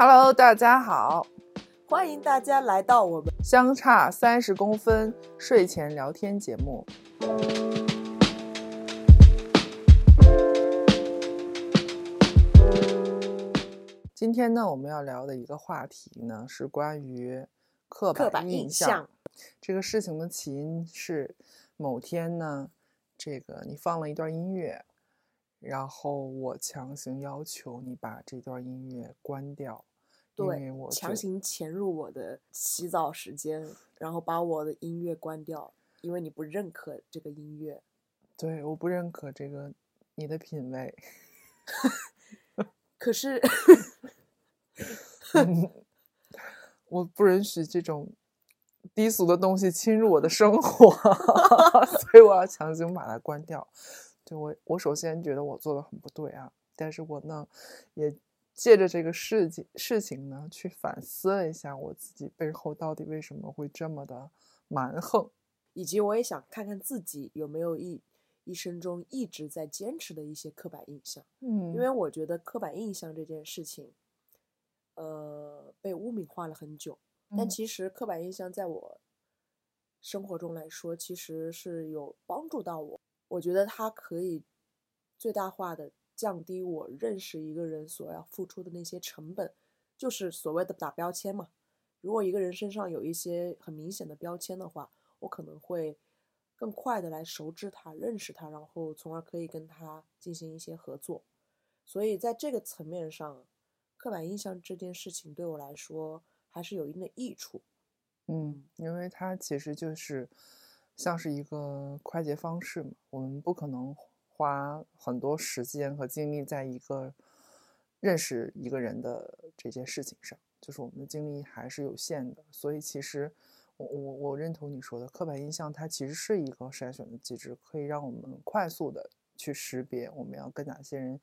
Hello，大家好，欢迎大家来到我们相差三十公分睡前聊天节目。今天呢，我们要聊的一个话题呢，是关于刻刻板印印象。这个事情的起因是某天呢，这个你放了一段音乐，然后我强行要求你把这段音乐关掉，因为对我强行潜入我的洗澡时间，然后把我的音乐关掉，因为你不认可这个音乐。对我不认可这个你的品味。可是 我不允许这种低俗的东西侵入我的生活，所以我要强行把它关掉。对我，我首先觉得我做的很不对啊，但是我呢，也借着这个事情事情呢，去反思了一下我自己背后到底为什么会这么的蛮横。以及我也想看看自己有没有一一生中一直在坚持的一些刻板印象，嗯因为我觉得刻板印象这件事情，呃，被污名化了很久。但嗯其实刻板印象在我生活中来说，其实是有帮助到我。我觉得它可以最大化的降低我认识一个人所要付出的那些成本，就是所谓的打标签嘛。如果一个人身上有一些很明显的标签的话，我可能会更快的来熟知他、认识他，然后从而可以跟他进行一些合作。所以在这个层面上，刻板印象这件事情对我来说还是有一定的益处。嗯，因为它其实就是像是一个快捷方式嘛，我们不可能花很多时间和精力在一个认识一个人的这件事情上，就是我们的精力还是有限的，所以其实我我我认同你说的，刻板印象它其实是一个筛选的机制，可以让我们快速的去识别我们要跟哪些人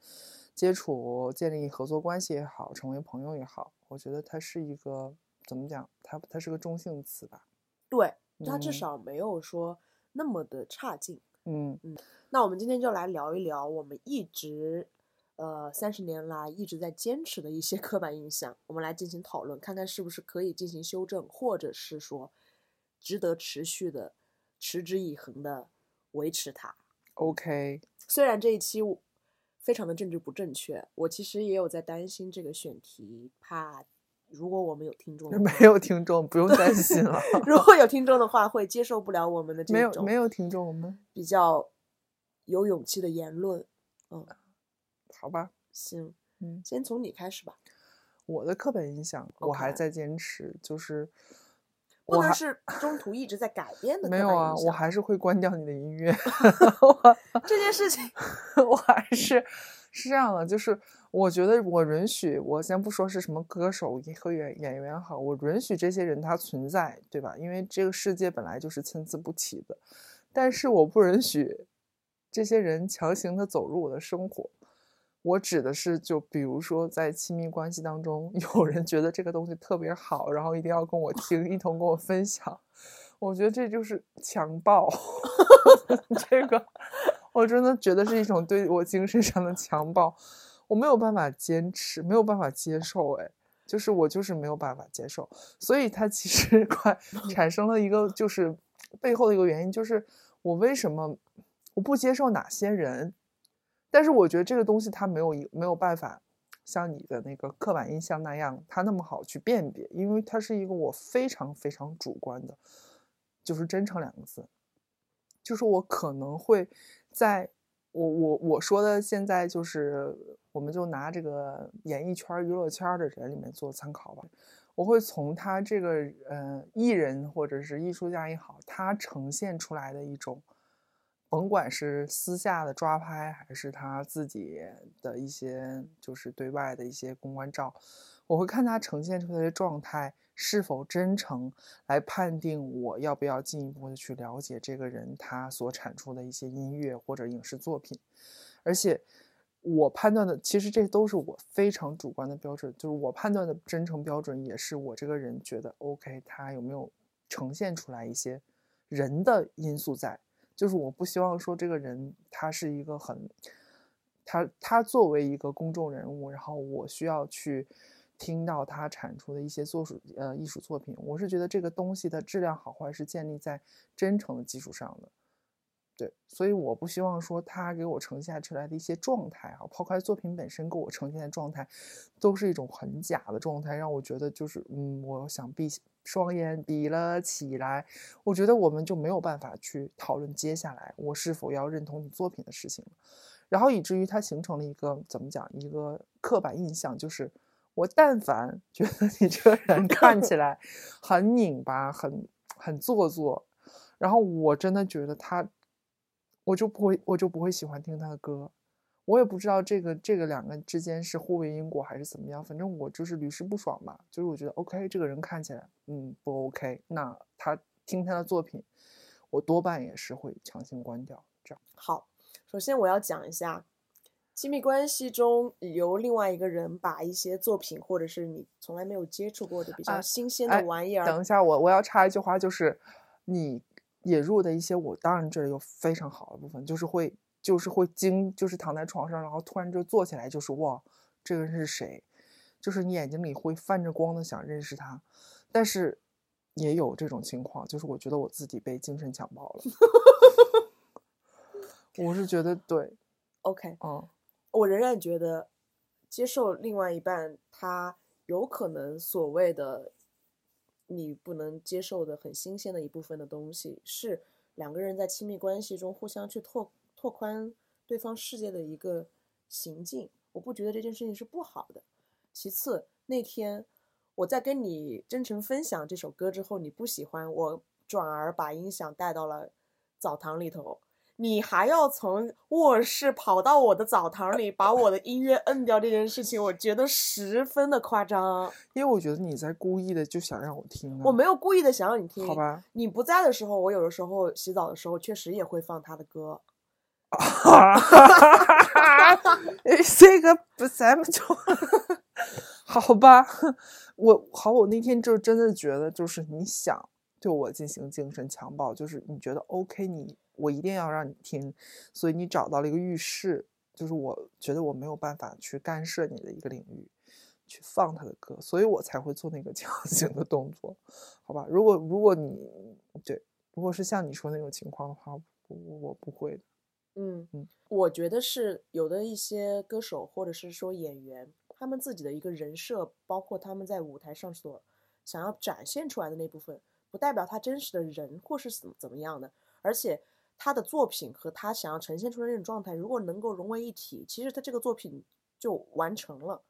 接触，建立合作关系也好，成为朋友也好，我觉得它是一个怎么讲，它它是个中性词吧。对，它至嗯少没有说那么的差劲。嗯嗯那我们今天就来聊一聊我们一直，呃，三十年来一直在坚持的一些刻板印象，我们来进行讨论，看看是不是可以进行修正，或者是说值得持续的、持之以恒的维持它。，OK，虽然这一期我非常的政治不正确，我其实也有在担心这个选题，怕如果我们有听众的没有听众，不用担心了。如果有听众的话，会接受不了我们的这种没有种没有听众，我们比较有勇气的言论。嗯，好吧。行，嗯，先从你开始吧，我的刻板印象我还在坚持，就是不能是 中途一直在改变的。没有啊，我还是会关掉你的音乐。这件事情，我还是是这样的，就是我觉得我允许，我先不说是什么歌手和演演员好，我允许这些人他存在，对吧？因为这个世界本来就是参差不齐的，但是我不允许这些人强行的走入我的生活。我指的是，就比如说在亲密关系当中，有人觉得这个东西特别好，然后一定要跟我听，一同跟我分享。我觉得这就是强暴，这个我真的觉得是一种对我精神上的强暴，我没有办法坚持，没有办法接受，哎，就是我就是没有办法接受，所以它其实 快产生了一个就是背后的一个原因，就是我为什么我不接受哪些人，但是我觉得这个东西它没有一没有办法像你的那个刻板印象那样，它那么好去辨别，因为它是一个我非常非常主观的，就是真诚两个字。就是我可能会在我我我说的现在就是，我们就拿这个演艺圈、娱乐圈的人里面做参考吧。我会从他这个呃艺人或者是艺术家也好，他呈现出来的一种，甭管是私下的抓拍，还是他自己的一些就是对外的一些公关照，我会看他呈现出来的状态是否真诚，来判定我要不要进一步的去了解这个人他所产出的一些音乐或者影视作品，而且我判断的其实这都是我非常主观的标准，就是我判断的真诚标准也是我这个人觉得 OK，他有没有呈现出来一些人的因素在，就是我不希望说这个人他是一个很。他他作为一个公众人物，然后我需要去听到他产出的一些作术呃艺术作品，我是觉得这个东西的质量好坏是建立在真诚的基础上的。对，所以我不希望说他给我呈现出来的一些状态啊，抛开作品本身给我呈现的状态，都是一种很假的状态，让我觉得就是嗯，我想闭双眼闭了起来，我觉得我们就没有办法去讨论接下来我是否要认同你作品的事情了，然后以至于它形成了一个怎么讲一个刻板印象，就是我但凡觉得你这个人看起来 很拧巴、很很做作，然后我真的觉得他。我就不会，我就不会喜欢听他的歌，我也不知道这个这个两个之间是互为因果还是怎么样，反正我就是屡试不爽吧。就是我觉得 OK，这个人看起来嗯不 OK，那他听他的作品，我多半也是会强行关掉。这样好，首先我要讲一下，亲密关系中由另外一个人把一些作品或者是你从来没有接触过的比较新鲜的玩意儿，等一下我我要插一句话，就是你。引入的一些，我当然这里有非常好的部分，就是会，就是会惊，就是躺在床上，然后突然就坐起来，就是哇，这个人是谁？就是你眼睛里会泛着光的想认识他，但是也有这种情况，就是我觉得我自己被精神强暴了。我是觉得对，OK，嗯，我仍然觉得接受另外一半他有可能所谓的。你不能接受的很新鲜的一部分的东西，是两个人在亲密关系中互相去拓拓宽对方世界的一个行径。我不觉得这件事情是不好的。其次，那天我在跟你真诚分享这首歌之后，你不喜欢，我转而把音响带到了澡堂里头。你还要从卧室跑到我的澡堂里，把我的音乐摁掉这件事情，我觉得十分的夸张。因为我觉得你在故意的就想让我听。我没有故意的想让你听。好吧。你不在的时候，我有的时候洗澡的时候确实也会放他的歌。哈哈哈哈哈！这个不咱们就 好吧。我好，我那天就真的觉得，就是你想对我进行精神强暴，就是你觉得 OK，你。我一定要让你听，所以你找到了一个浴室，就是我觉得我没有办法去干涉你的一个领域，去放他的歌，所以我才会做那个 强行的动作，好吧？如果如果你对，如果是像你说那种情况的话，我我不会的。嗯嗯，我觉得是有的一些歌手或者是说演员，他们自己的一个人设，包括他们在舞台上所想要展现出来的那部分，不代表他真实的人或是怎怎么样的，而且。他的作品和他想要呈现出的那种状态，如果能够融为一体，其实他这个作品就完成了。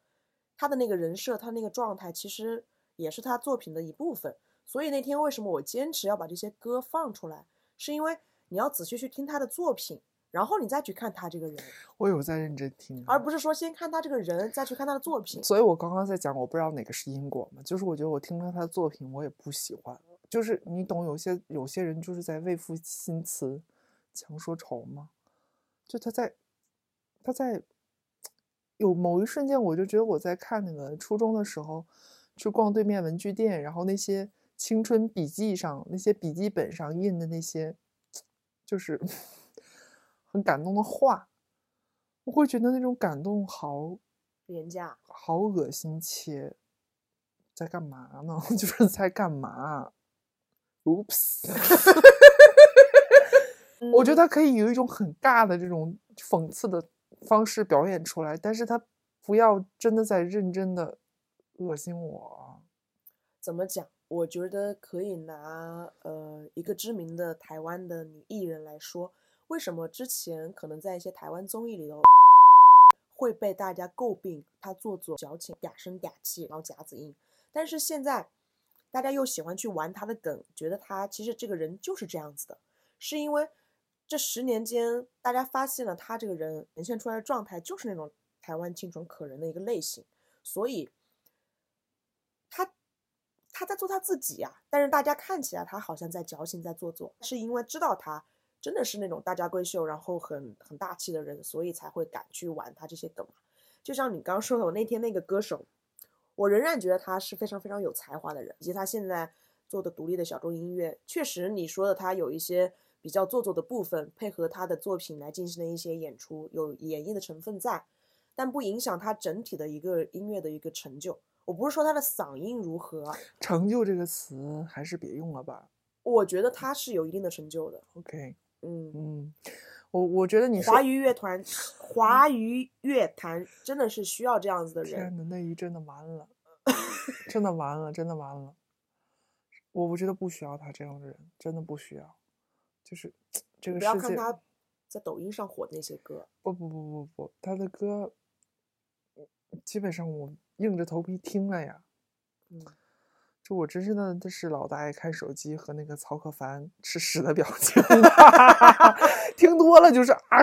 他的那个人设，他那个状态，其实也是他作品的一部分。所以那天为什么我坚持要把这些歌放出来，是因为你要仔细去听他的作品，然后你再去看他这个人。我有在认真听，而不是说先看他这个人，再去看他的作品。所以我刚刚在讲，我不知道哪个是因果嘛，就是我觉得我听了他的作品，我也不喜欢。就是你懂，有些有些人就是在为赋新词。强说愁吗？就他在，他在有某一瞬间，我就觉得我在看那个初中的时候，去逛对面文具店，然后那些青春笔记上、那些笔记本上印的那些，就是 很感动的话，我会觉得那种感动好廉价，好恶心且在干嘛呢？就是在干嘛？Oops。我觉得他可以有一种很尬的这种讽刺的方式表演出来，但是他不要真的在认真的恶心我。怎么讲？我觉得可以拿呃一个知名的台湾的女艺人来说，为什么之前可能在一些台湾综艺里头会被大家诟病她做作、矫情、嗲声嗲气，然后夹子音，但是现在大家又喜欢去玩她的梗，觉得她其实这个人就是这样子的，是因为。这十年间，大家发现了他这个人呈现出来的状态就是那种台湾清纯可人的一个类型，所以他他在做他自己呀。但是大家看起来他好像在矫情，在做作，是因为知道他真的是那种大家闺秀，然后很很大气的人，所以才会敢去玩他这些梗。就像你刚刚说的，我那天那个歌手，我仍然觉得他是非常非常有才华的人，以及他现在做的独立的小众音乐，确实你说的他有一些。比较做作的部分，配合他的作品来进行的一些演出，有演绎的成分在，但不影响他整体的一个音乐的一个成就。我不是说他的嗓音如何，成就这个词还是别用了吧。我觉得他是有一定的成就的。OK，嗯，嗯，我我觉得你华语乐团，华语乐坛真的是需要这样子的人。天呐，内娱真的完了，真的完了，真的完了。我我觉得不需要他这样的人，真的不需要。就是这个不要，看他在抖音上火的那些歌，不不不不不，他的歌基本上我硬着头皮听了呀。嗯，就我真是的，这是老大爷看手机和那个曹可凡吃屎的表情 听多了就是啊，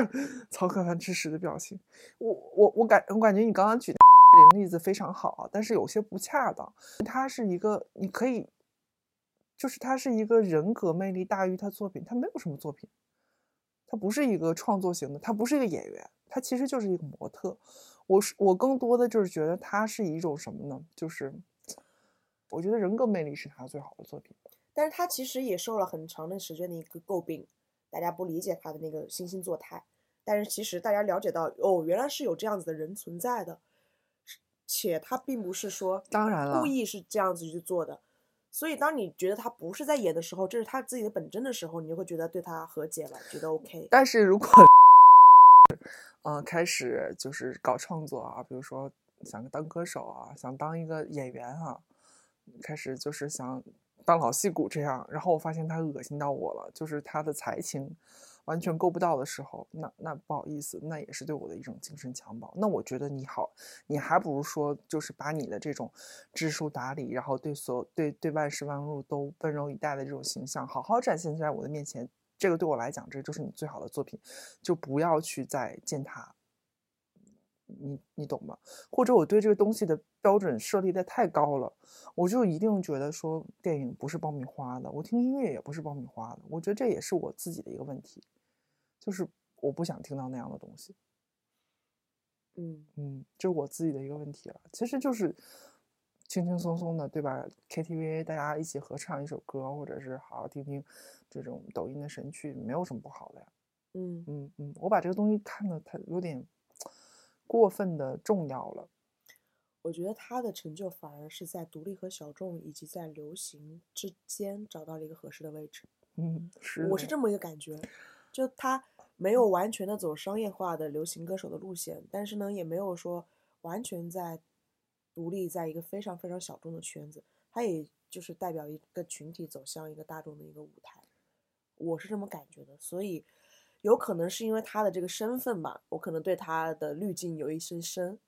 曹可凡吃屎的表情。我我我感我感觉你刚刚举的 这个例子非常好，但是有些不恰当。他是一个你可以，就是他是一个人格魅力大于他作品，他没有什么作品，他不是一个创作型的，他不是一个演员，他其实就是一个模特。我是我更多的就是觉得他是一种什么呢？就是我觉得人格魅力是他最好的作品。但是他其实也受了很长的时间的一个诟病，大家不理解他的那个惺惺作态。但是其实大家了解到，哦，原来是有这样子的人存在的，且他并不是说当然了故意是这样子去做的。所以当你觉得他不是在演的时候，这是他自己的本真的时候，你就会觉得对他和解了，觉得 OK。但是如果呃开始就是搞创作啊，比如说想当歌手啊，想当一个演员啊，开始就是想当老戏骨这样，然后我发现他恶心到我了，就是他的才情完全够不到的时候，那那不好意思，那也是对我的一种精神强暴。那我觉得你好，你还不如说就是把你的这种知书达理，然后对所对对万事万物都温柔以待的这种形象，好好展现在我的面前。这个对我来讲，这就是你最好的作品，就不要去再践踏。你你懂吗？或者我对这个东西的标准设立的太高了，我就一定觉得说电影不是爆米花的，我听音乐也不是爆米花的。我觉得这也是我自己的一个问题，就是我不想听到那样的东西。嗯嗯，这是我自己的一个问题了。其实就是轻轻松松的，对吧？KTV 大家一起合唱一首歌，或者是好好听听这种抖音的神曲，没有什么不好的呀。嗯，嗯嗯，我把这个东西看的它有点过分的重要了。我觉得他的成就反而是在独立和小众以及在流行之间找到了一个合适的位置。嗯，是我是这么一个感觉，就他没有完全的走商业化的流行歌手的路线，但是呢，也没有说完全在独立在一个非常非常小众的圈子，他也就是代表一个群体走向一个大众的一个舞台，我是这么感觉的，所以有可能是因为他的这个身份吧，我可能对他的滤镜有一些深。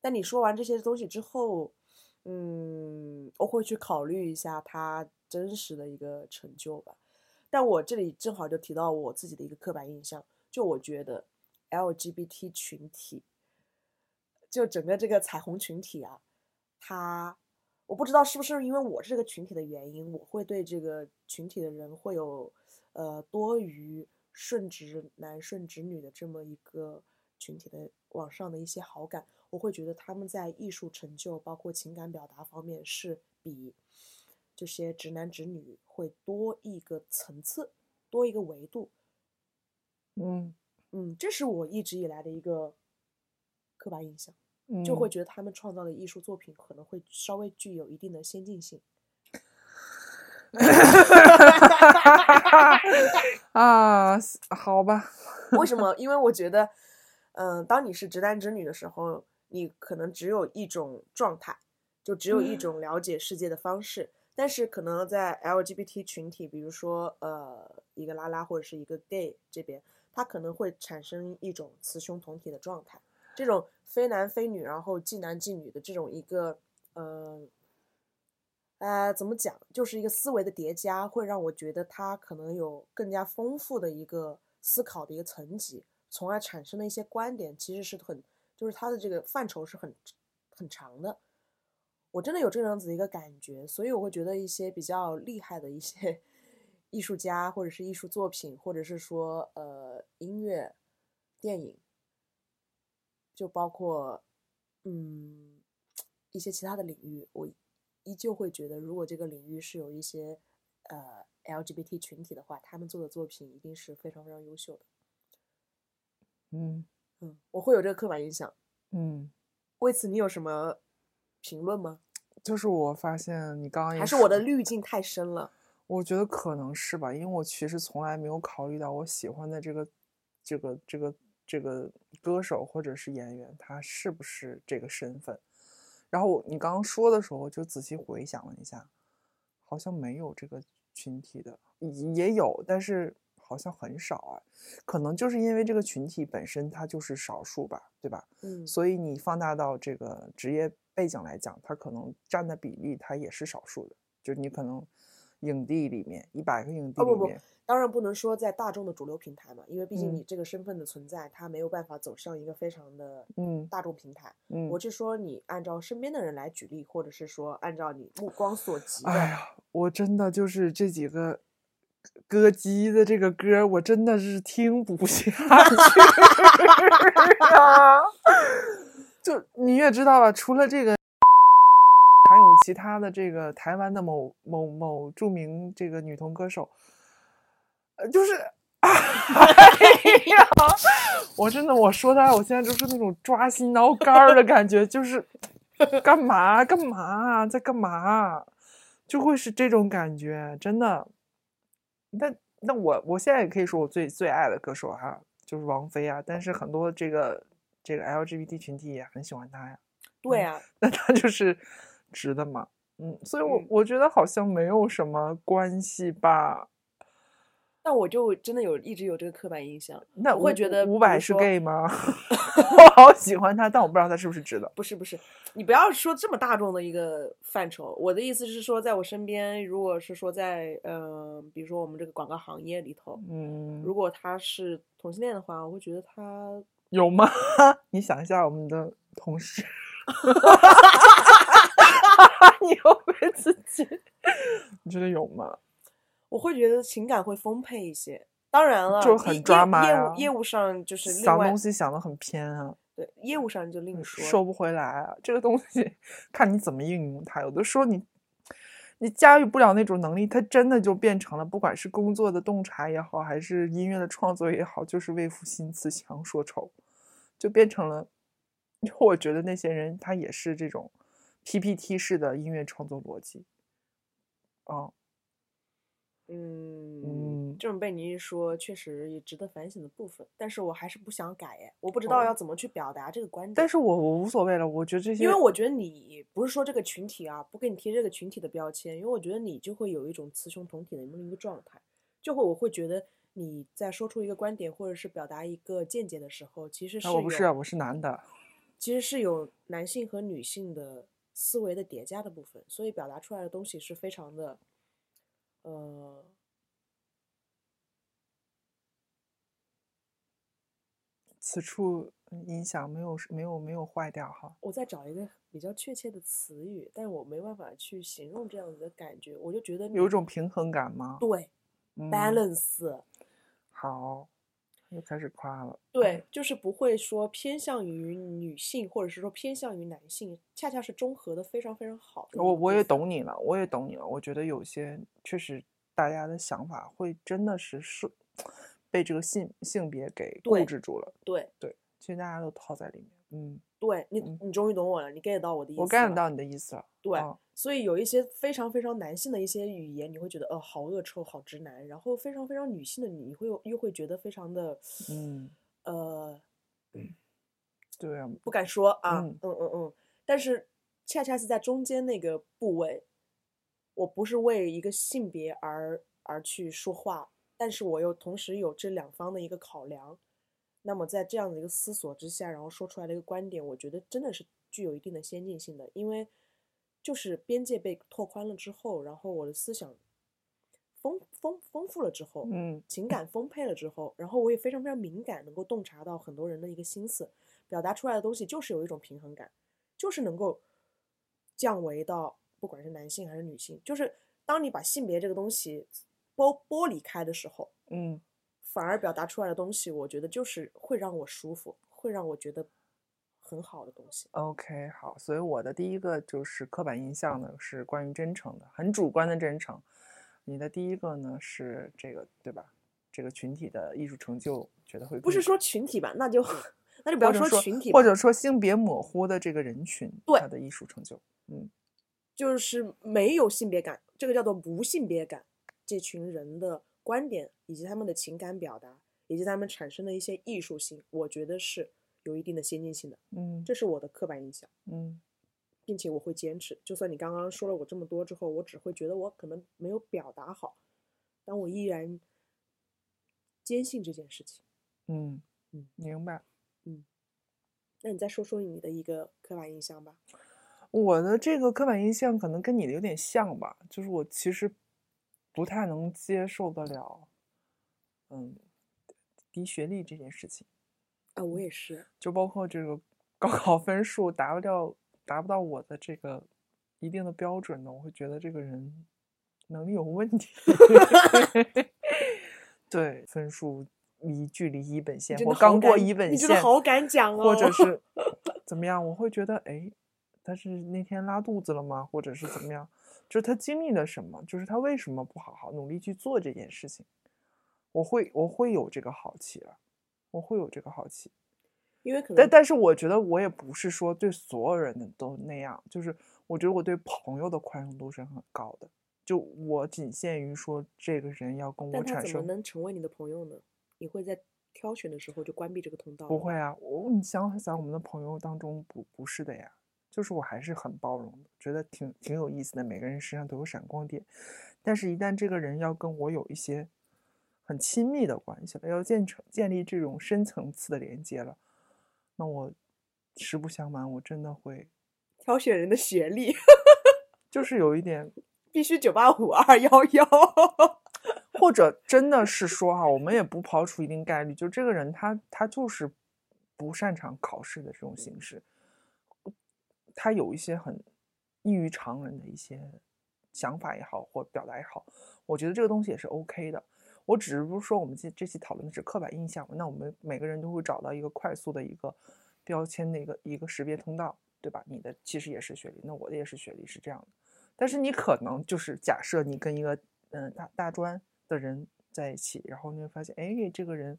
但你说完这些东西之后，嗯，我会去考虑一下他真实的一个成就吧。但我这里正好就提到我自己的一个刻板印象，就我觉得 LGBT 群体，就整个这个彩虹群体啊，他，我不知道是不是因为我这个群体的原因，我会对这个群体的人会有呃多余顺直男顺直女的这么一个群体的网上的一些好感，我会觉得他们在艺术成就包括情感表达方面是比这些直男直女会多一个层次，多一个维度。嗯嗯，这是我一直以来的一个刻板印象，嗯，就会觉得他们创造的艺术作品可能会稍微具有一定的先进性。啊，好吧，为什么？因为我觉得，嗯、当你是直男直女的时候，你可能只有一种状态，就只有一种了解世界的方式。但是可能在 LGBT 群体，比如说呃一个拉拉或者是一个 gay 这边，他可能会产生一种雌雄同体的状态，这种非男非女，然后既男既女的这种一个呃。呃，怎么讲？就是一个思维的叠加，会让我觉得他可能有更加丰富的一个思考的一个层级，从而产生的一些观点，其实是很，就是他的这个范畴是很很长的。我真的有这样子一个感觉，所以我会觉得一些比较厉害的一些 艺术家，或者是艺术作品，或者是说呃音乐、电影，就包括嗯一些其他的领域，我依旧会觉得，如果这个领域是有一些呃 LGBT 群体的话，他们做的作品一定是非常非常优秀的。嗯嗯，我会有这个刻板印象。嗯，为此，你有什么评论吗？就是我发现你刚刚也还是我的滤镜太深了？我觉得可能是吧，因为我其实从来没有考虑到我喜欢的这个这个这个这个歌手或者是演员，他是不是这个身份。然后你刚刚说的时候，就仔细回想了一下，好像没有这个群体的，也也有，但是好像很少啊。可能就是因为这个群体本身它就是少数吧，对吧？嗯，所以你放大到这个职业背景来讲，它可能占的比例它也是少数的，就是你可能影帝里面一百个影帝哦不不里面，当然不能说在大众的主流平台嘛，因为毕竟嗯你这个身份的存在，他没有办法走上一个非常的嗯大众平台。嗯我，是说，你按照身边的人来举例，或者是说按照你目光所及的，哎呀，我真的就是这几个歌姬的这个歌，我真的是听不下去啊！就你也知道吧，除了这个，其他的这个台湾的某某某著名这个女童歌手，呃，就是，哎呀，我真的我说他，我现在就是那种抓心挠肝儿的感觉，就是干嘛干嘛在干嘛，就会是这种感觉，真的。那那我我现在也可以说我最最爱的歌手哈，就是王菲啊，但是很多这个这个 LGBT 群体也很喜欢她呀。嗯对啊，那他就是直的嘛，嗯，所以我嗯我觉得好像没有什么关系吧。那我就真的有一直有这个刻板印象，那我会觉得伍佰是 gay 吗？我 好喜欢他，但我不知道他是不是直的。不是不是，你不要说这么大众的一个范畴。我的意思是说，在我身边，如果是说在呃，比如说我们这个广告行业里头，嗯，如果他是同性恋的话，我会觉得他有吗？你想一下我们的同事，你会不会自己？你觉得有吗？我会觉得情感会丰沛一些。当然了，就很业业 drama 呀业务业务上就是想东西想的很偏啊，对业务上就另说。收不回来啊。这个东西 看你怎么应用它，有的时候你你驾驭不了那种能力，它真的就变成了，不管是工作的洞察也好，还是音乐的创作也好，就是为赋新词强说愁，就变成了。我觉得那些人他也是这种 PPT 式的音乐创作逻辑，哦、嗯嗯这种被你一说，确实也值得反省的部分。但是我还是不想改哎，我不知哦道要怎么去表达这个观点。但是我我无所谓了，我觉得这些，因为我觉得你不是说这个群体啊，不给你贴这个群体的标签，因为我觉得你就会有一种雌雄同体的那么一个状态，就会我会觉得你在说出一个观点或者是表达一个见解的时候，其实是啊，我不有是，我是男的，其实是有男性和女性的思维的叠加的部分，所以表达出来的东西是非常的，呃，此处音响没有没有没有坏掉哈。我在找一个比较确切的词语，但我没办法去形容这样子的感觉，我就觉得有一种平衡感吗？对嗯 balance。好，又开始夸了。对，就是不会说偏向于女性，或者是说偏向于男性，恰恰是中和的非常非常好我我也。懂你了，我也懂你了。我觉得有些确实大家的想法会真的是是被这个性性别给固对制住了。对对，其实大家都套在里面。嗯，对，你嗯。你终于懂我了，你 get 到我的意思我 get 到你的意思了。对嗯。所以有一些非常非常男性的一些语言，你会觉得呃好恶臭、好直男，然后非常非常女性的你，你会又会觉得非常的嗯，呃对啊，不敢说啊，嗯嗯嗯嗯，但是恰恰是在中间那个部位，我不是为一个性别而而去说话，但是我又同时有这两方的一个考量，那么在这样的一个思索之下，然后说出来的一个观点，我觉得真的是具有一定的先进性的，因为就是边界被拓宽了之后，然后我的思想丰丰丰富了之后，嗯。情感丰沛了之后，然后我也非常非常敏感，能够洞察到很多人的一个心思，表达出来的东西就是有一种平衡感，就是能够降维到不管是男性还是女性，就是当你把性别这个东西剥剥离开的时候，嗯，反而表达出来的东西，我觉得就是会让我舒服，会让我觉得很好的东西。OK，好，所以我的第一个就是刻板印象呢，是关于真诚的，很主观的真诚。你的第一个呢是这个，对吧？这个群体的艺术成就，觉得会不是说群体吧，那就 那就不要说群体吧，或者说性别模糊的这个人群，对他的艺术成就，嗯就是没有性别感，这个叫做无性别感。这群人的观点以及他们的情感表达，以及他们产生的一些艺术性，我觉得是有一定的先进性的。嗯这是我的刻板印象，嗯并且我会坚持。就算你刚刚说了我这么多之后，我只会觉得我可能没有表达好，但我依然坚信这件事情。嗯嗯，明白。嗯那你再说说你的一个刻板印象吧。我的这个刻板印象可能跟你的有点像吧，就是我其实不太能接受得了，嗯，低学历这件事情，啊，我也是。就包括这个高考分数达不到达不到我的这个一定的标准呢，我会觉得这个人能力有问题。对，分数离距离一本线，真的好或刚过一本线，你真的好敢讲或者哦是 怎么样，我会觉得哎，他是那天拉肚子了吗？或者是怎么样？就是他经历了什么？就是他为什么不好好努力去做这件事情？我会我会有这个好奇了，我会有这个好奇。因为可能但但是我觉得我也不是说对所有人都那样，就是我觉得我对朋友的宽容度是很高的。就我仅限于说这个人要跟我产生怎么能成为你的朋友呢？你会在挑选的时候就关闭这个通道？不会。啊，我你想想，我们的朋友当中不不是的呀，就是我还是很包容的，觉得挺挺有意思的，每个人身上都有闪光点。但是，一旦这个人要跟我有一些很亲密的关系了，要建成建立这种深层次的连接了，那我实不相瞒，我真的会挑选人的学历 就是有一点，必须九八五二幺幺。或者真的是说哈、我们也不刨除一定概率，就这个人他他就是不擅长考试的这种形式，他有一些很异于常人的一些想法也好，或表达也好，我觉得这个东西也是 OK 的。我只是不是说我们这这期讨论的是刻板印象，那我们每个人都会找到一个快速的一个标签的一个一个识别通道，对吧？你的其实也是学历，那我的也是学历，是这样的。但是你可能就是假设你跟一个嗯、大大专的人在一起，然后你会发现，哎，这个人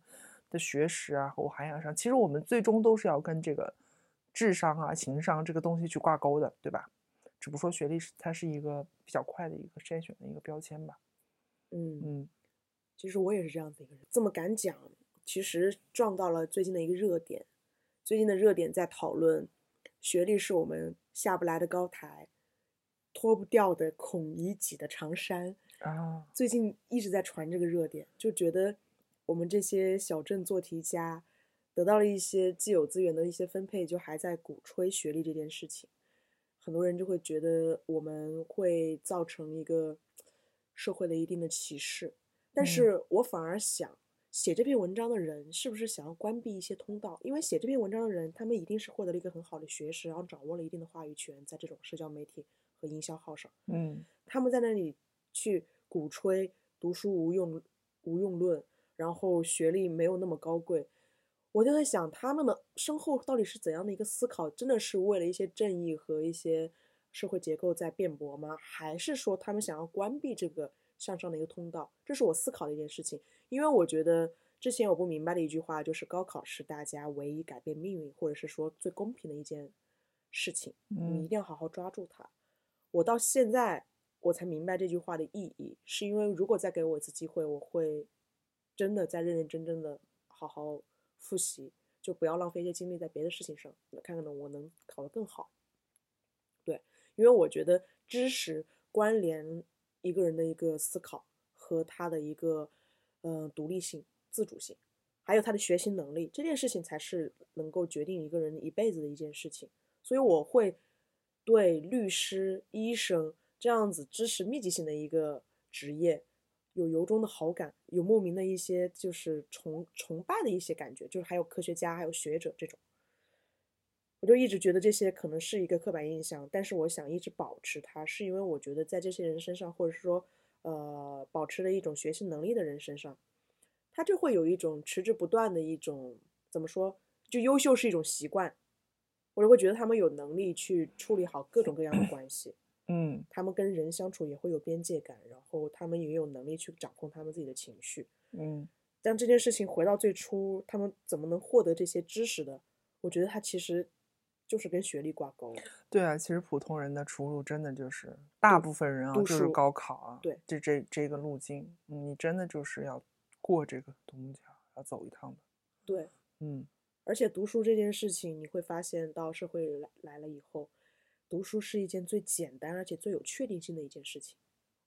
的学识啊和我涵养上，其实我们最终都是要跟这个智商啊、情商这个东西去挂钩的，对吧？只不过说学历是它是一个比较快的一个筛选的一个标签吧。嗯，嗯其实我也是这样子一个人，这么敢讲，其实撞到了最近的一个热点。最近的热点在讨论，学历是我们下不来的高台，脱不掉的孔乙己的长衫。啊，最近一直在传这个热点，就觉得我们这些小镇做题家得到了一些既有资源的一些分配，就还在鼓吹学历这件事情。很多人就会觉得我们会造成一个社会的一定的歧视，但嗯是我反而想，写这篇文章的人是不是想要关闭一些通道？因为写这篇文章的人，他们一定是获得了一个很好的学识，然后掌握了一定的话语权，在这种社交媒体和营销号上。嗯他们在那里去鼓吹读书无用无用论，然后学历没有那么高贵，我就在想，他们的身后到底是怎样的一个思考？真的是为了一些正义和一些社会结构在辩驳吗？还是说他们想要关闭这个向上的一个通道？这是我思考的一件事情，因为我觉得之前我不明白的一句话就是高考是大家唯一改变命运，或者是说最公平的一件事情，你一嗯定要好好抓住它。我到现在我才明白这句话的意义，是因为如果再给我一次机会，我会真的再认认真真的好好复习，就不要浪费一些精力在别的事情上，看看呢我能考得更好。对，因为我觉得知识关联一个人的一个思考和他的一个呃独立性、自主性，还有他的学习能力，这件事情才是能够决定一个人一辈子的一件事情。所以我会对律师、医生这样子知识密集性的一个职业有由衷的好感，有莫名的一些就是崇崇拜的一些感觉，就是还有科学家、还有学者这种。我就一直觉得这些可能是一个刻板印象，但是我想一直保持它，是因为我觉得在这些人身上，或者是说，呃，保持了一种学习能力的人身上，他就会有一种持之不断的一种怎么说，就优秀是一种习惯，我就会觉得他们有能力去处理好各种各样的关系，嗯他们跟人相处也会有边界感，然后他们也有能力去掌控他们自己的情绪。嗯但这件事情回到最初，他们怎么能获得这些知识的？我觉得他其实就是跟学历挂钩。对啊，其实普通人的出路真的就是大部分人啊，就是高考啊，对，这这这个路径，嗯你真的就是要过这个独木桥，要走一趟的。对，嗯而且读书这件事情，你会发现到社会来来了以后，读书是一件最简单而且最有确定性的一件事情。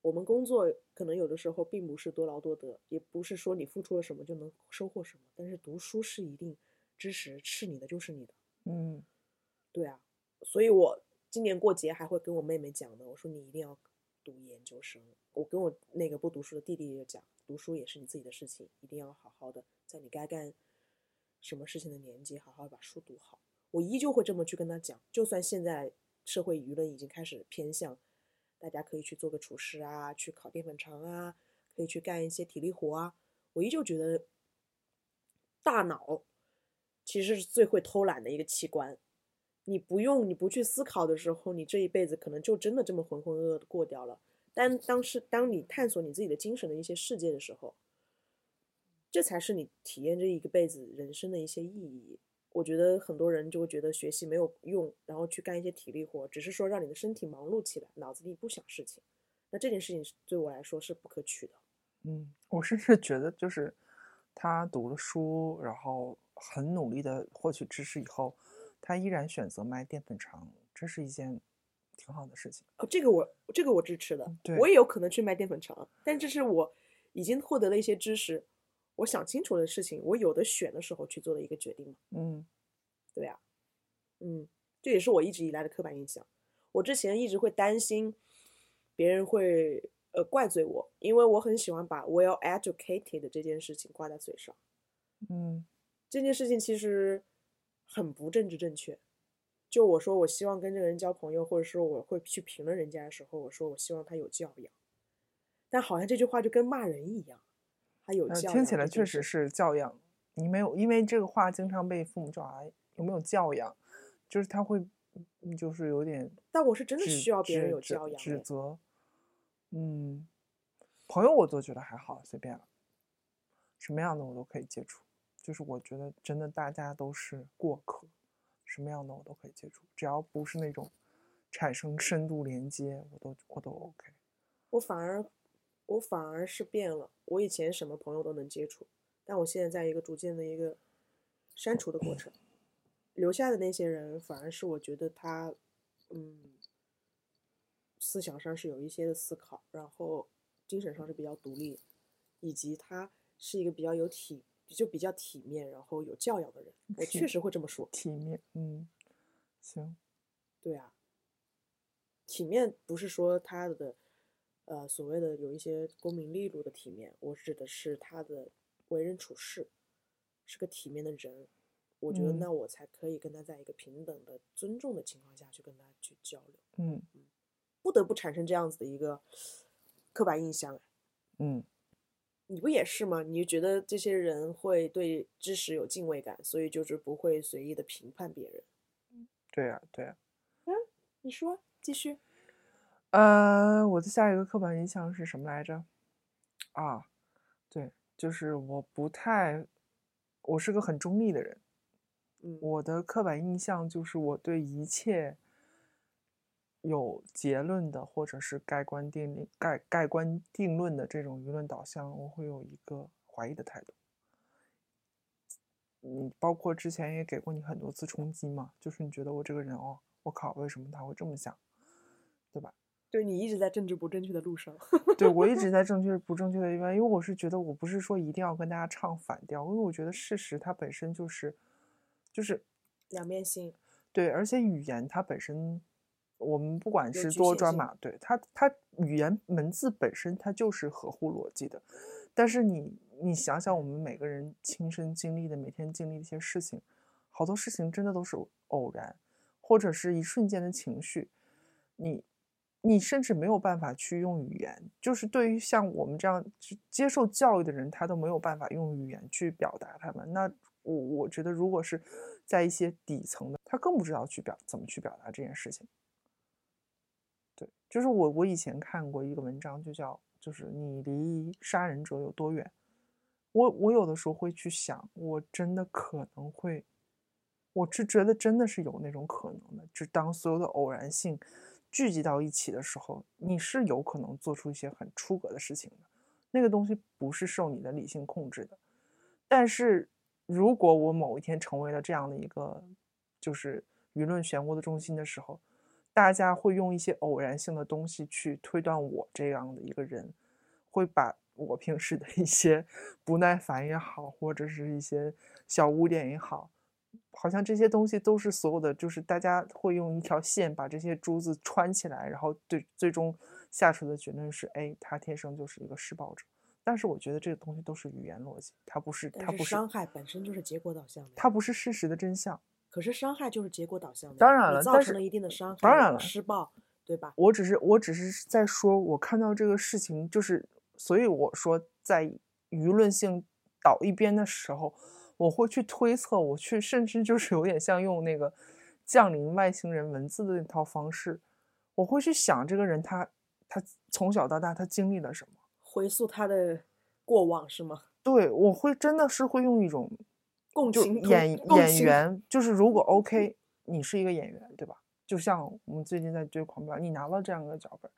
我们工作可能有的时候并不是多劳多得，也不是说你付出了什么就能收获什么，但是读书是一定知识是你的就是你的。嗯对啊，所以我今年过节还会跟我妹妹讲的，我说你一定要读研究生。我跟我那个不读书的弟弟也讲，读书也是你自己的事情，一定要好好的，在你该干什么事情的年纪，好好把书读好。我依旧会这么去跟他讲，就算现在社会舆论已经开始偏向，大家可以去做个厨师啊，去烤淀粉肠啊，可以去干一些体力活啊，我依旧觉得大脑其实是最会偷懒的一个器官。你不用，你不去思考的时候，你这一辈子可能就真的这么浑浑噩噩的过掉了。但当是当你探索你自己的精神的一些世界的时候，这才是你体验这一个辈子人生的一些意义。我觉得很多人就会觉得学习没有用，然后去干一些体力活，只是说让你的身体忙碌起来，脑子里不想事情。那这件事情对我来说是不可取的。嗯，我甚至觉得，就是他读了书，然后很努力的获取知识以后，他依然选择卖淀粉肠，这是一件挺好的事情。哦，这个我这个我支持的，对我也有可能去卖淀粉肠，但这是我已经获得了一些知识，我想清楚的事情，我有的选的时候去做的一个决定嘛。嗯对呀、嗯，这也是我一直以来的刻板印象。我之前一直会担心别人会呃怪罪我，因为我很喜欢把 well educated 这件事情挂在嘴上。嗯这件事情其实很不政治正确。就我说我希望跟这个人交朋友，或者说我会去评论人家的时候，我说我希望他有教养，但好像这句话就跟骂人一样，他有呃教养、听起来确实。是教养。你没有，因为这个话经常被父母叫啊，有没有教养，就是他会，嗯就是有点但我是真的需要别人有教养。指责。嗯，朋友我都觉得还好，随便了，什么样的我都可以接触。就是我觉得真的大家都是过客，什么样的我都可以接触，只要不是那种产生深度连接，我都我都 OK。我反而我反而是变了，我以前什么朋友都能接触，但我现在在一个逐渐的一个删除的过程，留下的那些人反而是我觉得他，嗯，思想上是有一些的思考，然后精神上是比较独立，以及他是一个比较有体就比较体面，然后有教养的人，我确实会这么说。体面，嗯，行，对啊，体面不是说他的呃所谓的有一些功名利禄的体面，我指的是他的为人处事是个体面的人。我觉得嗯那我才可以跟他在一个平等的尊重的情况下去跟他去交流，嗯不得不产生这样子的一个刻板印象。嗯，你不也是吗？你觉得这些人会对知识有敬畏感，所以就是不会随意的评判别人。对呀、对呀、嗯你说，继续。呃，我的下一个刻板印象是什么来着？啊，对，就是我不太，我是个很中立的人。嗯我的刻板印象就是我对一切有结论的，或者是盖棺定论、盖盖棺定论的这种舆论导向，我会有一个怀疑的态度。你包括之前也给过你很多次冲击嘛，就是你觉得我这个人哦，我靠，为什么他会这么想，对吧？对你一直在政治不正确的路上。对我一直在正确不正确的地方，因为我是觉得我不是说一定要跟大家唱反调，因为我觉得事实它本身就是，就是两面性。对，而且语言它本身，我们不管是多抓马，对它它语言文字本身它就是合乎逻辑的，但是你你想想我们每个人亲身经历的每天经历的一些事情，好多事情真的都是偶然，或者是一瞬间的情绪，你你甚至没有办法去用语言，就是对于像我们这样接受教育的人，他都没有办法用语言去表达他们。那我我觉得，如果是在一些底层的，他更不知道去表怎么去表达这件事情。对，就是我我以前看过一个文章，就叫就是你离杀人者有多远。我我有的时候会去想，我真的可能会，我是觉得真的是有那种可能的，就当所有的偶然性聚集到一起的时候，你是有可能做出一些很出格的事情的。那个东西不是受你的理性控制的。但是如果我某一天成为了这样的一个，就是舆论漩涡的中心的时候，大家会用一些偶然性的东西去推断我这样的一个人，会把我平时的一些 不耐烦也好，或者是一些小污点也好，好像这些东西都是所有的，就是大家会用一条线把这些珠子穿起来，然后最最终下出的结论是：哎，他天生就是一个施暴者。但是我觉得这个东西都是语言逻辑，它不是，它不是伤害本身就是结果导向的，它不是事实的真相。可是伤害就是结果导向的，当然了，造成了一定的伤害，当然了，施暴，对吧？我只是，我只是在说，我看到这个事情，就是，所以我说，在舆论性倒一边的时候，我会去推测，我去，甚至就是有点像用那个降临外星人文字的那套方式，我会去想这个人他他从小到大他经历了什么。回溯他的过往是吗？对，我会真的是会用一种共情演演员，就是如果 OK，你是一个演员，对吧？就像我们最近在追《狂飙》，你拿了这样一个脚本，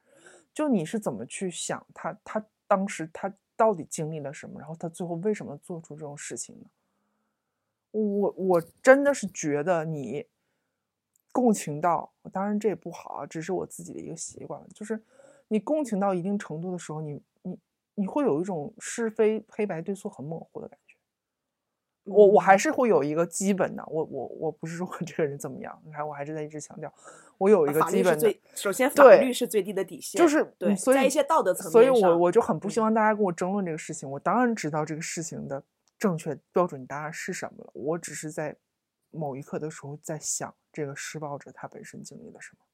就你是怎么去想他？他当时他到底经历了什么？然后他最后为什么做出这种事情呢？我我真的是觉得你共情到，当然这也不好啊，只是我自己的一个习惯，就是你共情到一定程度的时候，你。你你会有一种是非黑白对错很模糊的感觉。我我还是会有一个基本的，我我我不是说这个人怎么样，你看我还是在一直强调，我有一个基本的。首先，法律是最低的底线，就是对。所以在一些道德层面所以我我就很不希望大家跟我争论这个事情。我当然知道这个事情的正确标准答案是什么了，我只是在某一刻的时候在想，这个施暴者他本身经历了什么。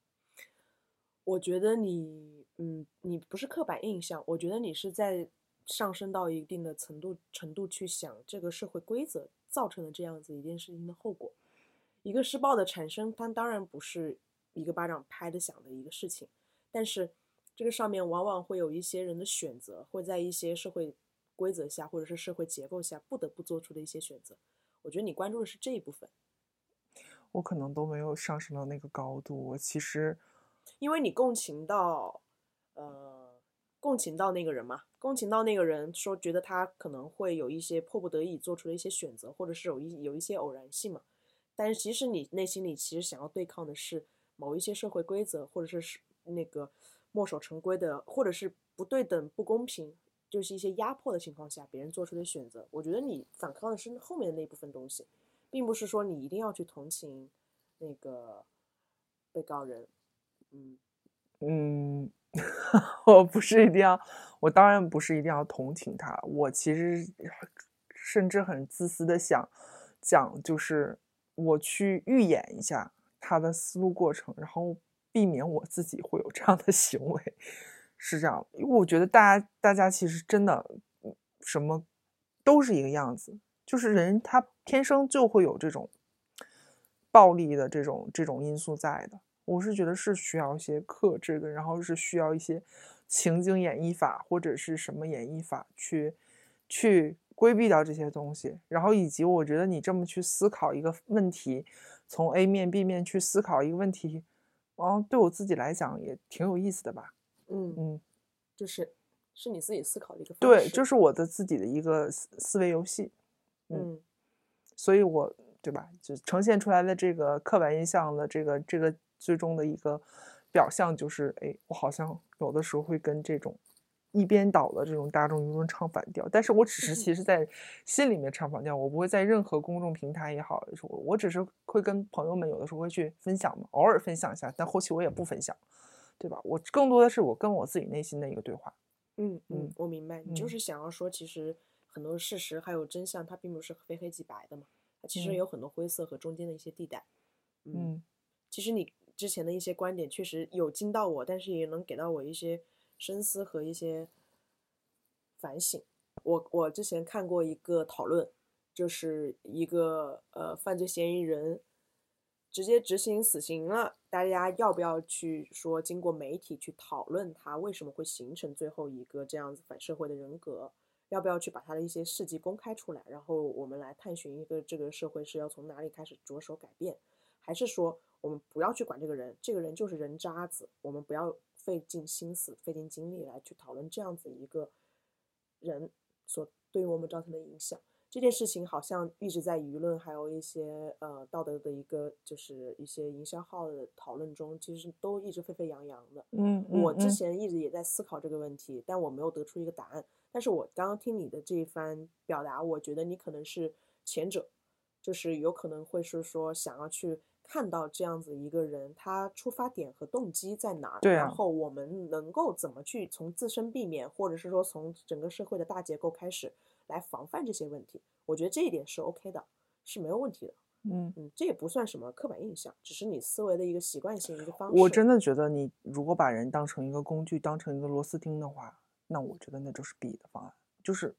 我觉得你。嗯，你不是刻板印象，我觉得你是在上升到一定的程度程度去想这个社会规则造成了这样子一件事情的后果。一个施暴的产生，它当然不是一个巴掌拍的响的一个事情，但是这个上面往往会有一些人的选择，会在一些社会规则下或者是社会结构下不得不做出的一些选择。我觉得你关注的是这一部分。我可能都没有上升到那个高度，我其实因为你共情到。呃，共情到那个人嘛，共情到那个人说，觉得他可能会有一些迫不得已做出的一些选择，或者是有一有一些偶然性嘛。但是其实你内心里其实想要对抗的是某一些社会规则，或者是是那个墨守成规的，或者是不对等、不公平，就是一些压迫的情况下别人做出的选择。我觉得你反抗的是后面的那部分东西，并不是说你一定要去同情那个被告人。嗯嗯。我不是一定要，我当然不是一定要同情他。我其实甚至很自私的想讲，就是我去预演一下他的思路过程，然后避免我自己会有这样的行为，是这样。因为我觉得大家大家其实真的什么都是一个样子，就是人他天生就会有这种暴力的这种这种因素在的。我是觉得是需要一些克制的，然后是需要一些情景演绎法或者是什么演绎法去去规避掉这些东西，然后以及我觉得你这么去思考一个问题，从 A 面 B 面去思考一个问题，哦，对我自己来讲也挺有意思的吧？嗯嗯，就是是你自己思考的一个对，就是我的自己的一个思思维游戏。嗯，所以我对吧？就呈现出来的这个刻板印象的这个这个。最终的一个表象就是，哎，我好像有的时候会跟这种一边倒的这种大众舆论唱反调，但是我只是其实在心里面唱反调，我不会在任何公众平台也好，我我只是会跟朋友们有的时候会去分享嘛，偶尔分享一下，但后期我也不分享，对吧？我更多的是我跟我自己内心的一个对话。嗯嗯，我明白，你就是想要说，其实很多事实还有真相，它并不是非黑即白的嘛，它其实有很多灰色和中间的一些地带。嗯，其实你。之前的一些观点确实有惊到我，但是也能给到我一些深思和一些反省。我我之前看过一个讨论，就是一个呃犯罪嫌疑人直接执行死刑了，大家要不要去说经过媒体去讨论他为什么会形成最后一个这样子反社会的人格？要不要去把他的一些事迹公开出来，然后我们来探寻一个这个社会是要从哪里开始着手改变，还是说我们不要去管这个人，这个人就是人渣子，我们不要费尽心思、费尽精力来去讨论这样子一个人所对于我们造成的影响。这件事情好像一直在舆论还有一些呃道德的一个就是一些营销号的讨论中，其实都一直沸沸扬扬的。嗯，我之嗯前一直也在思考这个问题，但我没有得出一个答案。但是我刚刚听你的这一番表达，我觉得你可能是前者，就是有可能会是说想要去看到这样子一个人，他出发点和动机在哪儿，对啊然后我们能够怎么去从自身避免，或者是说从整个社会的大结构开始来防范这些问题。我觉得这一点是 OK 的，是没有问题的。嗯，嗯，这也不算什么刻板印象，只是你思维的一个习惯性一个方式。我真的觉得你如果把人当成一个工具，当成一个螺丝钉的话，那我觉得那就是 B 的方案，就是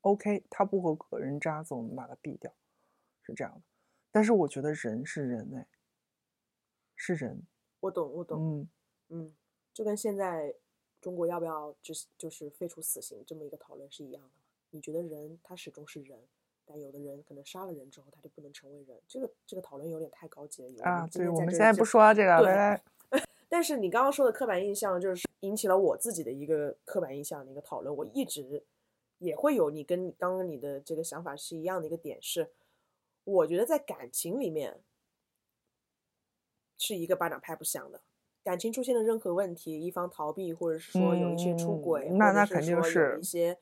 OK，他不合格，人渣子，我们把他毙掉，是这样的。但是我觉得人是人哎，是人，我懂，我懂。嗯，嗯，就跟现在中国要不要就是就是废除死刑这么一个讨论是一样的嘛？你觉得人他始终是人，但有的人可能杀了人之后他就不能成为人，这个这个讨论有点太高级了。啊，对，今天我们现在不说这个，对来来，但是你刚刚说的刻板印象，就是引起了我自己的一个刻板印象的一个讨论。我一直也会有你跟你刚刚你的这个想法是一样的一个点是，我觉得在感情里面是一个巴掌拍不响的。感情出现了任何问题，一方逃避，或者是说有一些出嗯轨，那那肯定是一些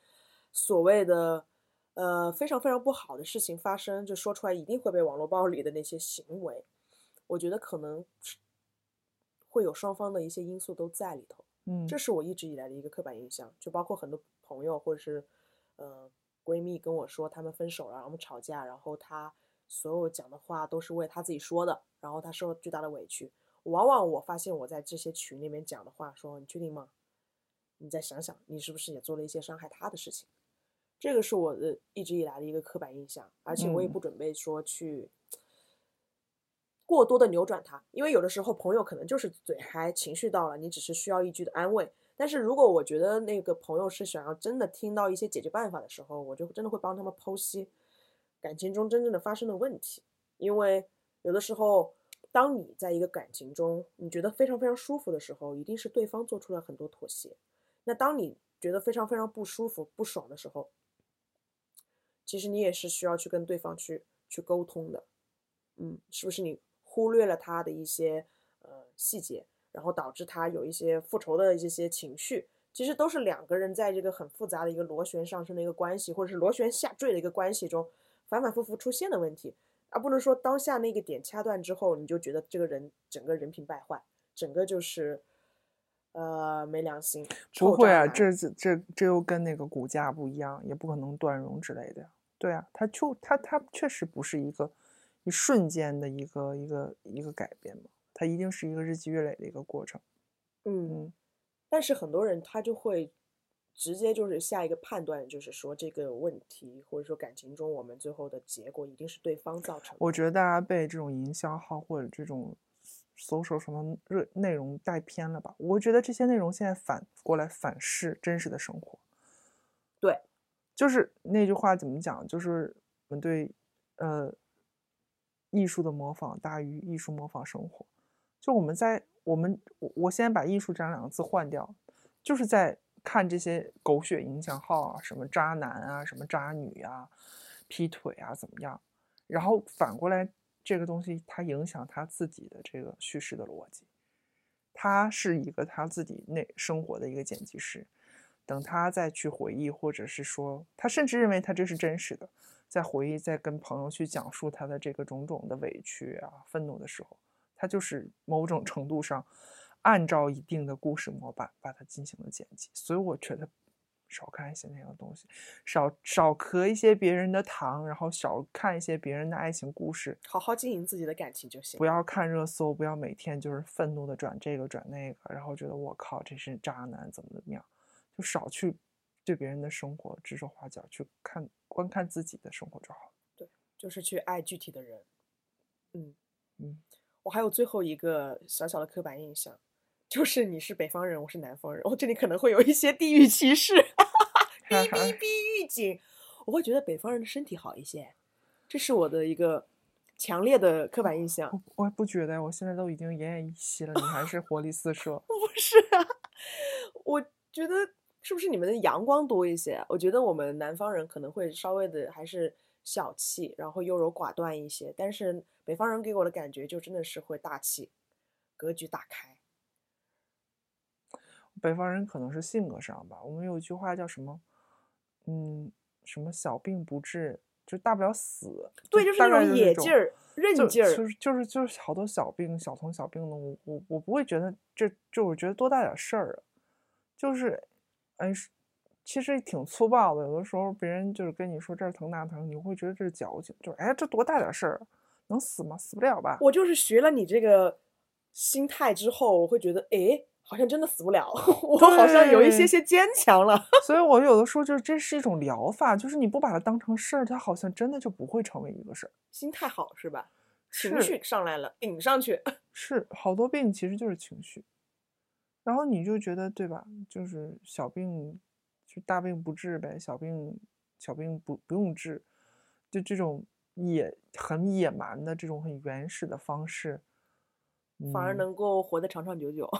所谓的呃非常非常不好的事情发生，就说出来一定会被网络暴力的那些行为，我觉得可能是会有双方的一些因素都在里头。嗯，这是我一直以来的一个刻板印象，就包括很多朋友或者是呃闺蜜跟我说他们分手了，然后我们吵架，然后她所有讲的话都是为她自己说的，然后她受了巨大的委屈。往往我发现我在这些群里面讲的话，说你确定吗？你再想想，你是不是也做了一些伤害她的事情？这个是我的一直以来的一个刻板印象，而且我也嗯不准备说去过多的扭转它，因为有的时候朋友可能就是嘴嗨，情绪到了，你只是需要一句的安慰。但是如果我觉得那个朋友是想要真的听到一些解决办法的时候，我就真的会帮他们剖析感情中真正的发生的问题，因为有的时候，当你在一个感情中你觉得非常非常舒服的时候，一定是对方做出了很多妥协。那当你觉得非常非常不舒服、不爽的时候，其实你也是需要去跟对方去去沟通的。嗯，是不是你忽略了他的一些呃细节，然后导致他有一些复仇的一些情绪？其实都是两个人在这个很复杂的一个螺旋上升的一个关系，或者是螺旋下坠的一个关系中反反复复出现的问题，而不能说当下那个点掐断之后，你就觉得这个人整个人品败坏，整个就是呃没良心。不会啊，这这这这又跟那个骨架不一样，也不可能断容之类的呀。对啊，它就它它确实不是一个一瞬间的一个一个一个改变嘛，它一定是一个日积月累的一个过程。嗯嗯，但是很多人他就会直接就是下一个判断，就是说这个问题或者说感情中我们最后的结果一定是对方造成的。我觉得大家被这种营销号或者这种搜索什么热内容带偏了吧？我觉得这些内容现在反过来反噬真实的生活。对，就是那句话怎么讲？就是我们对呃艺术的模仿大于艺术模仿生活。就我们在我们我我先把艺术这两个字换掉，就是在看这些狗血影响号啊，什么渣男啊，什么渣女啊，劈腿啊，怎么样？然后反过来，这个东西它影响他自己的这个叙事的逻辑。他是一个他自己内生活的一个剪辑师，等他再去回忆，或者是说他甚至认为他这是真实的，在回忆，在跟朋友去讲述他的这个种种的委屈啊、愤怒的时候，他就是某种程度上按照一定的故事模板把它进行了剪辑。所以我觉得少看一些那样的东西，少少嗑一些别人的糖，然后少看一些别人的爱情故事，好好经营自己的感情就行不。要看热搜，不要每天就是愤怒的转这个转那个，然后觉得我靠这是渣男怎么怎么样，就少去对别人的生活指手画脚，去看观看自己的生活就好了。就是去爱具体的人。嗯嗯，我还有最后一个小小的刻板印象，就是你是北方人，我是南方人，我这里可能会有一些地域歧视。哔哔哔预警，我会觉得北方人的身体好一些，这是我的一个强烈的刻板印象。我我不觉得，我现在都已经奄奄一息了，你还是活力四射。不是啊，我觉得是不是你们的阳光多一些？我觉得我们南方人可能会稍微的还是小气，然后优柔寡断一些，但是北方人给我的感觉就真的是会大气，格局打开。北方人可能是性格上吧，我们有一句话叫什么？嗯，什么小病不治，就大不了死。对，就是那种野劲儿、韧劲儿。就是就是就是好多小病，小疼小病的，我我我不会觉得这就我觉得多大点事儿啊，就是，哎，是其实挺粗暴的。有的时候别人就是跟你说这儿疼那疼，你会觉得这是矫情，就是哎这多大点事儿啊，能死吗？死不了吧？我就是学了你这个心态之后，我会觉得，哎，好像真的死不了，我好像有一些些坚强了。所以我有的时候就是这是一种疗法，就是你不把它当成事儿，它好像真的就不会成为一个事儿。心态好是吧？情绪上来了，顶上去。是好多病其实就是情绪，然后你就觉得对吧？就是小病就大病不治呗，小病小病不不用治，就这种野很野蛮的这种很原始的方式，反而嗯能够活得长长久久。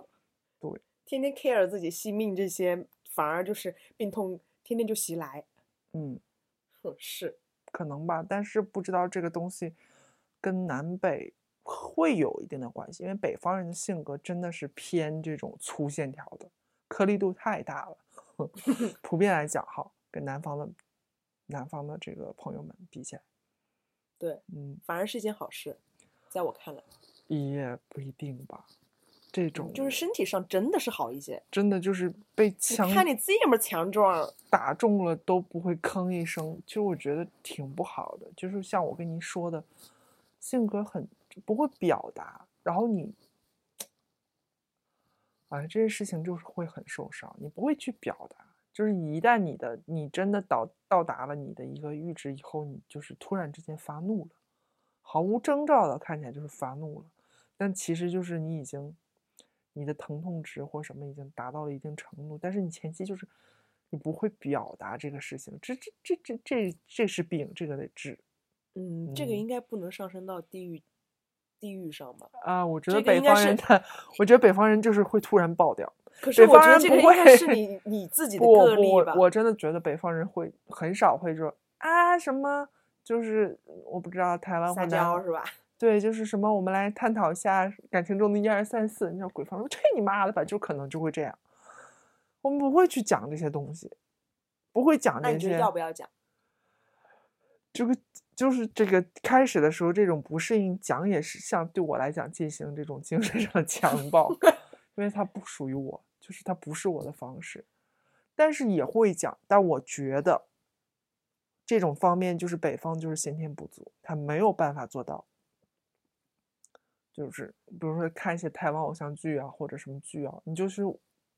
对，天天 care 自己惜命这些，反而就是病痛天天就袭来。嗯，是，可能吧，但是不知道这个东西跟南北会有一定的关系，因为北方人的性格真的是偏这种粗线条的，颗粒度太大了。普遍来讲哈，跟南方的南方的这个朋友们比起来，对，嗯，反而是一件好事，在我看来，也不一定吧。这种嗯就是身体上真的是好一些。真的就是被你看你这么强壮，打中了都不会吭一声，其实我觉得挺不好的。就是像我跟您说的，性格很就不会表达，然后你，哎，这些事情就是会很受伤。你不会去表达，就是一旦你的你真的到到达了你的一个阈值以后，你就是突然之间发怒了，毫无征兆的看起来就是发怒了，但其实就是你已经你的疼痛值或什么已经达到了一定程度，但是你前期就是你不会表达这个事情，这这这这这这是病，这个得治嗯，这个嗯应该不能上升到地域地域上吧？啊！我觉得北方人他，我觉得北方人就是会突然爆掉。可是北方人我觉得这个不应该是你你自己的个例吧？我我真的觉得北方人会很少会说啊什么，就是我不知道台湾或撒娇是吧？对，就是什么，我们来探讨一下感情中的一二三四。你知道鬼方说去你妈的吧，就可能就会这样。我们不会去讲这些东西，不会讲这那你觉得些。要不要讲？这个就是这个开始的时候，这种不适应讲也是像对我来讲进行这种精神上的强暴，因为它不属于我，就是它不是我的方式，但是也会讲。但我觉得这种方面就是北方就是先天不足，他没有办法做到。就是比如说看一些台湾偶像剧啊，或者什么剧啊，你就是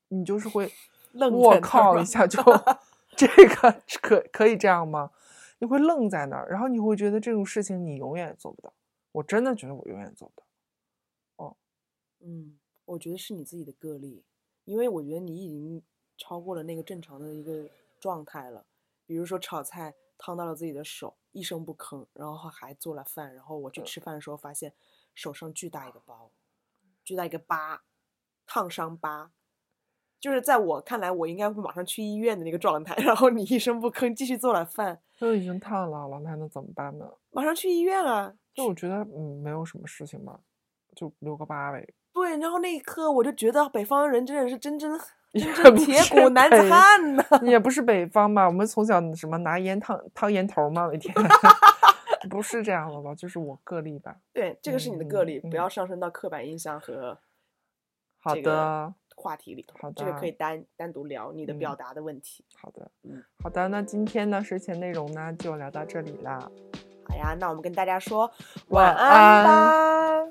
你就是会愣我靠一下就 这个 可可以这样吗？你会愣在那儿，然后你会觉得这种事情你永远也做不到。我真的觉得我永远做不到。哦嗯，我觉得是你自己的个例，因为我觉得你已经超过了那个正常的一个状态了。比如说炒菜烫到了自己的手，一声不吭，然后还做了饭，然后我去吃饭的时候发现手上巨大一个包，巨大一个疤，烫伤疤。就是在我看来，我应该会马上去医院的那个状态，然后你一声不吭继续做了饭，都已经烫了了，那还能怎么办呢？马上去医院啊！就我觉得嗯，没有什么事情嘛，就留个疤呗。对，然后那一刻我就觉得北方人真的是真真真真铁骨男子北汉呐！也不是北方吧？我们从小什么拿烟烫烫烟头嘛，每天 不是这样的吧？就是我个例吧。对，这个是你的个嗯例，不嗯要上升到刻板印象和好这个的，话题里头好的这个可以单单独聊你的表达的问题。好的嗯。好的那今天的睡前内容呢就聊到这里啦好呀那我们跟大家说晚安吧。